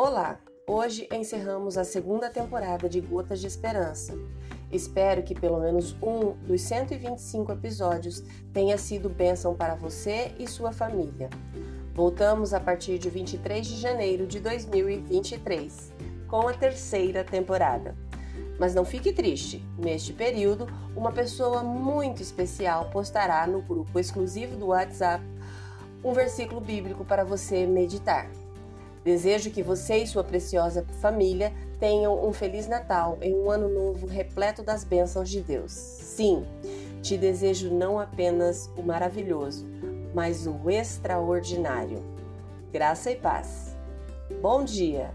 Olá! Hoje encerramos a segunda temporada de Gotas de Esperança. Espero que pelo menos um dos 125 episódios tenha sido bênção para você e sua família. Voltamos a partir de 23 de janeiro de 2023 com a terceira temporada. Mas não fique triste, neste período, uma pessoa muito especial postará no grupo exclusivo do WhatsApp um versículo bíblico para você meditar. Desejo que você e sua preciosa família tenham um Feliz Natal em um ano novo repleto das bênçãos de Deus. Sim, te desejo não apenas o maravilhoso, mas o extraordinário. Graça e paz. Bom dia!